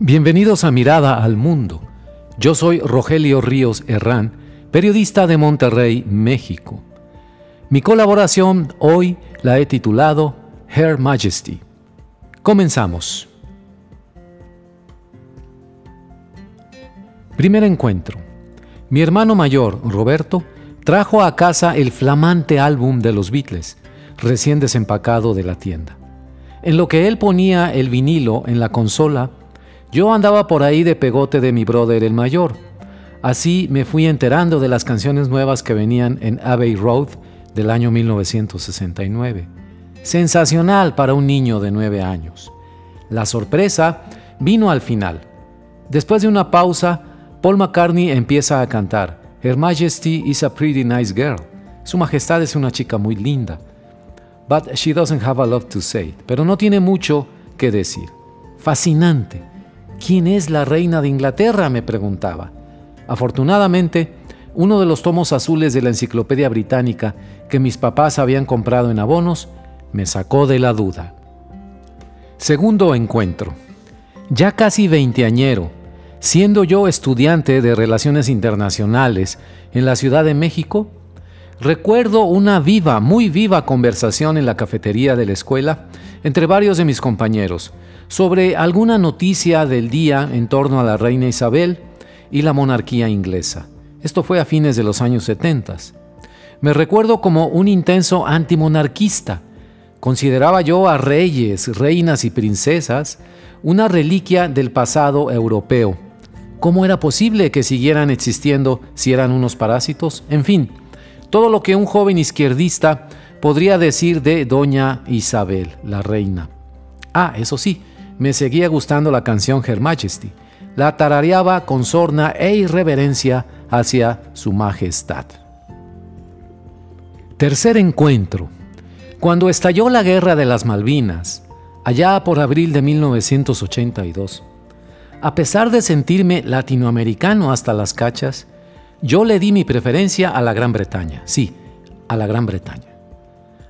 Bienvenidos a Mirada al Mundo. Yo soy Rogelio Ríos Herrán, periodista de Monterrey, México. Mi colaboración hoy la he titulado Her Majesty. Comenzamos. Primer encuentro. Mi hermano mayor, Roberto, trajo a casa el flamante álbum de los Beatles, recién desempacado de la tienda. En lo que él ponía el vinilo en la consola, yo andaba por ahí de pegote de mi brother el mayor. Así me fui enterando de las canciones nuevas que venían en Abbey Road del año 1969. Sensacional para un niño de nueve años. La sorpresa vino al final. Después de una pausa, Paul McCartney empieza a cantar Her Majesty is a pretty nice girl. Su Majestad es una chica muy linda. But she doesn't have a lot to say. Pero no tiene mucho que decir. Fascinante ¿Quién es la reina de Inglaterra? me preguntaba. Afortunadamente, uno de los tomos azules de la Enciclopedia Británica que mis papás habían comprado en abonos me sacó de la duda. Segundo encuentro. Ya casi veinteañero, siendo yo estudiante de Relaciones Internacionales en la Ciudad de México, recuerdo una viva, muy viva conversación en la cafetería de la escuela entre varios de mis compañeros, sobre alguna noticia del día en torno a la reina Isabel y la monarquía inglesa. Esto fue a fines de los años 70. Me recuerdo como un intenso antimonarquista. Consideraba yo a reyes, reinas y princesas una reliquia del pasado europeo. ¿Cómo era posible que siguieran existiendo si eran unos parásitos? En fin, todo lo que un joven izquierdista podría decir de Doña Isabel, la reina. Ah, eso sí, me seguía gustando la canción Her Majesty. La tarareaba con sorna e irreverencia hacia su majestad. Tercer encuentro. Cuando estalló la guerra de las Malvinas, allá por abril de 1982, a pesar de sentirme latinoamericano hasta las cachas, yo le di mi preferencia a la Gran Bretaña, sí, a la Gran Bretaña.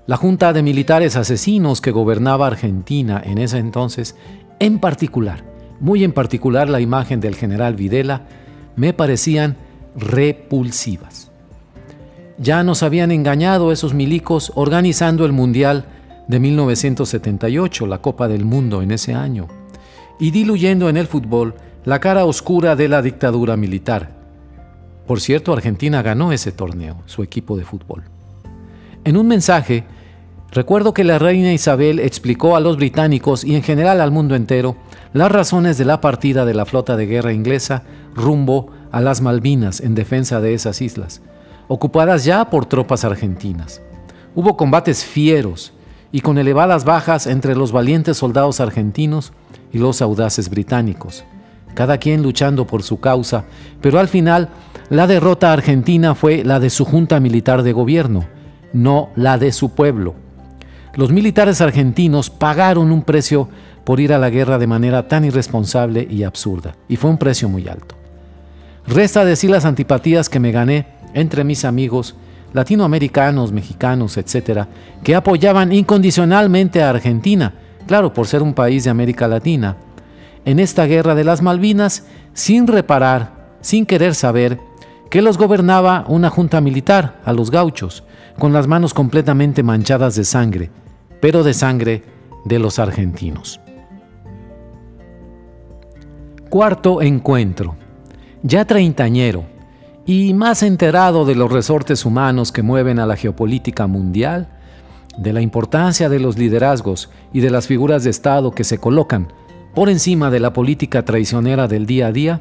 La junta de militares asesinos que gobernaba Argentina en ese entonces, en particular, muy en particular la imagen del general Videla, me parecían repulsivas. Ya nos habían engañado esos milicos organizando el Mundial de 1978, la Copa del Mundo en ese año, y diluyendo en el fútbol la cara oscura de la dictadura militar. Por cierto, Argentina ganó ese torneo, su equipo de fútbol. En un mensaje, Recuerdo que la reina Isabel explicó a los británicos y en general al mundo entero las razones de la partida de la flota de guerra inglesa rumbo a las Malvinas en defensa de esas islas, ocupadas ya por tropas argentinas. Hubo combates fieros y con elevadas bajas entre los valientes soldados argentinos y los audaces británicos, cada quien luchando por su causa, pero al final la derrota argentina fue la de su junta militar de gobierno, no la de su pueblo. Los militares argentinos pagaron un precio por ir a la guerra de manera tan irresponsable y absurda, y fue un precio muy alto. Resta decir las antipatías que me gané entre mis amigos latinoamericanos, mexicanos, etcétera, que apoyaban incondicionalmente a Argentina, claro, por ser un país de América Latina, en esta guerra de las Malvinas, sin reparar, sin querer saber, que los gobernaba una junta militar, a los gauchos, con las manos completamente manchadas de sangre, pero de sangre de los argentinos. Cuarto encuentro. Ya treintañero y más enterado de los resortes humanos que mueven a la geopolítica mundial, de la importancia de los liderazgos y de las figuras de Estado que se colocan por encima de la política traicionera del día a día,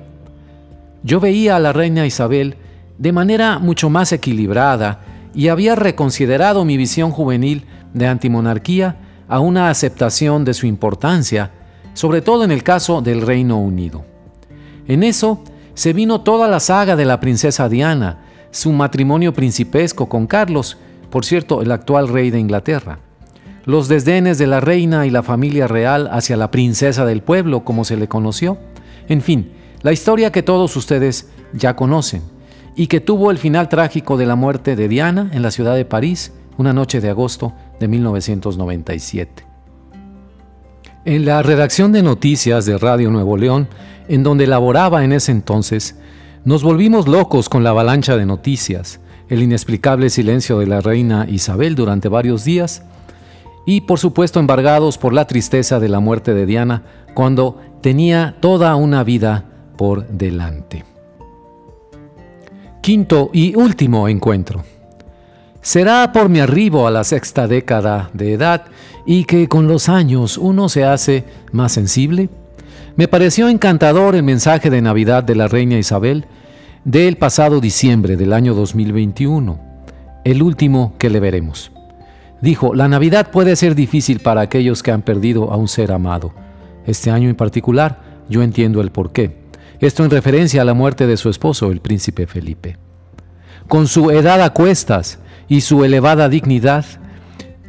yo veía a la reina Isabel de manera mucho más equilibrada y había reconsiderado mi visión juvenil de antimonarquía a una aceptación de su importancia, sobre todo en el caso del Reino Unido. En eso se vino toda la saga de la princesa Diana, su matrimonio principesco con Carlos, por cierto, el actual rey de Inglaterra, los desdenes de la reina y la familia real hacia la princesa del pueblo, como se le conoció, en fin, la historia que todos ustedes ya conocen y que tuvo el final trágico de la muerte de Diana en la ciudad de París una noche de agosto de 1997. En la redacción de noticias de Radio Nuevo León, en donde laboraba en ese entonces, nos volvimos locos con la avalancha de noticias, el inexplicable silencio de la reina Isabel durante varios días y por supuesto embargados por la tristeza de la muerte de Diana cuando tenía toda una vida por delante. Quinto y último encuentro. Será por mi arribo a la sexta década de edad y que con los años uno se hace más sensible. Me pareció encantador el mensaje de Navidad de la reina Isabel del pasado diciembre del año 2021, el último que le veremos. Dijo, la Navidad puede ser difícil para aquellos que han perdido a un ser amado. Este año en particular, yo entiendo el porqué. Esto en referencia a la muerte de su esposo, el príncipe Felipe. Con su edad a cuestas y su elevada dignidad,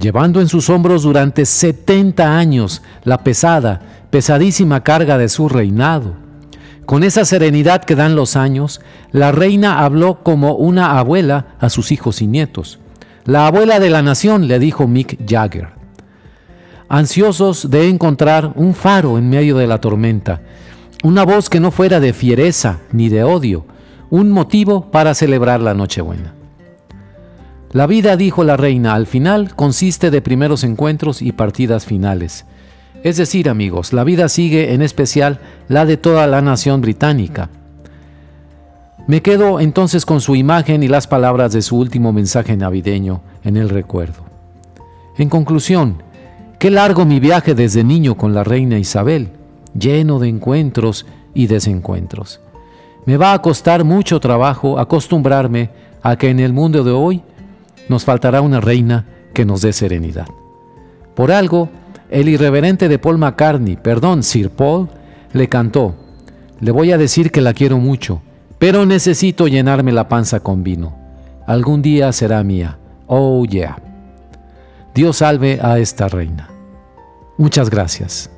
llevando en sus hombros durante 70 años la pesada, pesadísima carga de su reinado, con esa serenidad que dan los años, la reina habló como una abuela a sus hijos y nietos. La abuela de la nación, le dijo Mick Jagger. Ansiosos de encontrar un faro en medio de la tormenta, una voz que no fuera de fiereza ni de odio, un motivo para celebrar la Nochebuena. La vida, dijo la reina, al final consiste de primeros encuentros y partidas finales. Es decir, amigos, la vida sigue en especial la de toda la nación británica. Me quedo entonces con su imagen y las palabras de su último mensaje navideño en el recuerdo. En conclusión, qué largo mi viaje desde niño con la reina Isabel, lleno de encuentros y desencuentros. Me va a costar mucho trabajo acostumbrarme a que en el mundo de hoy nos faltará una reina que nos dé serenidad. Por algo, el irreverente de Paul McCartney, perdón, Sir Paul, le cantó, le voy a decir que la quiero mucho, pero necesito llenarme la panza con vino. Algún día será mía. Oh yeah. Dios salve a esta reina. Muchas gracias.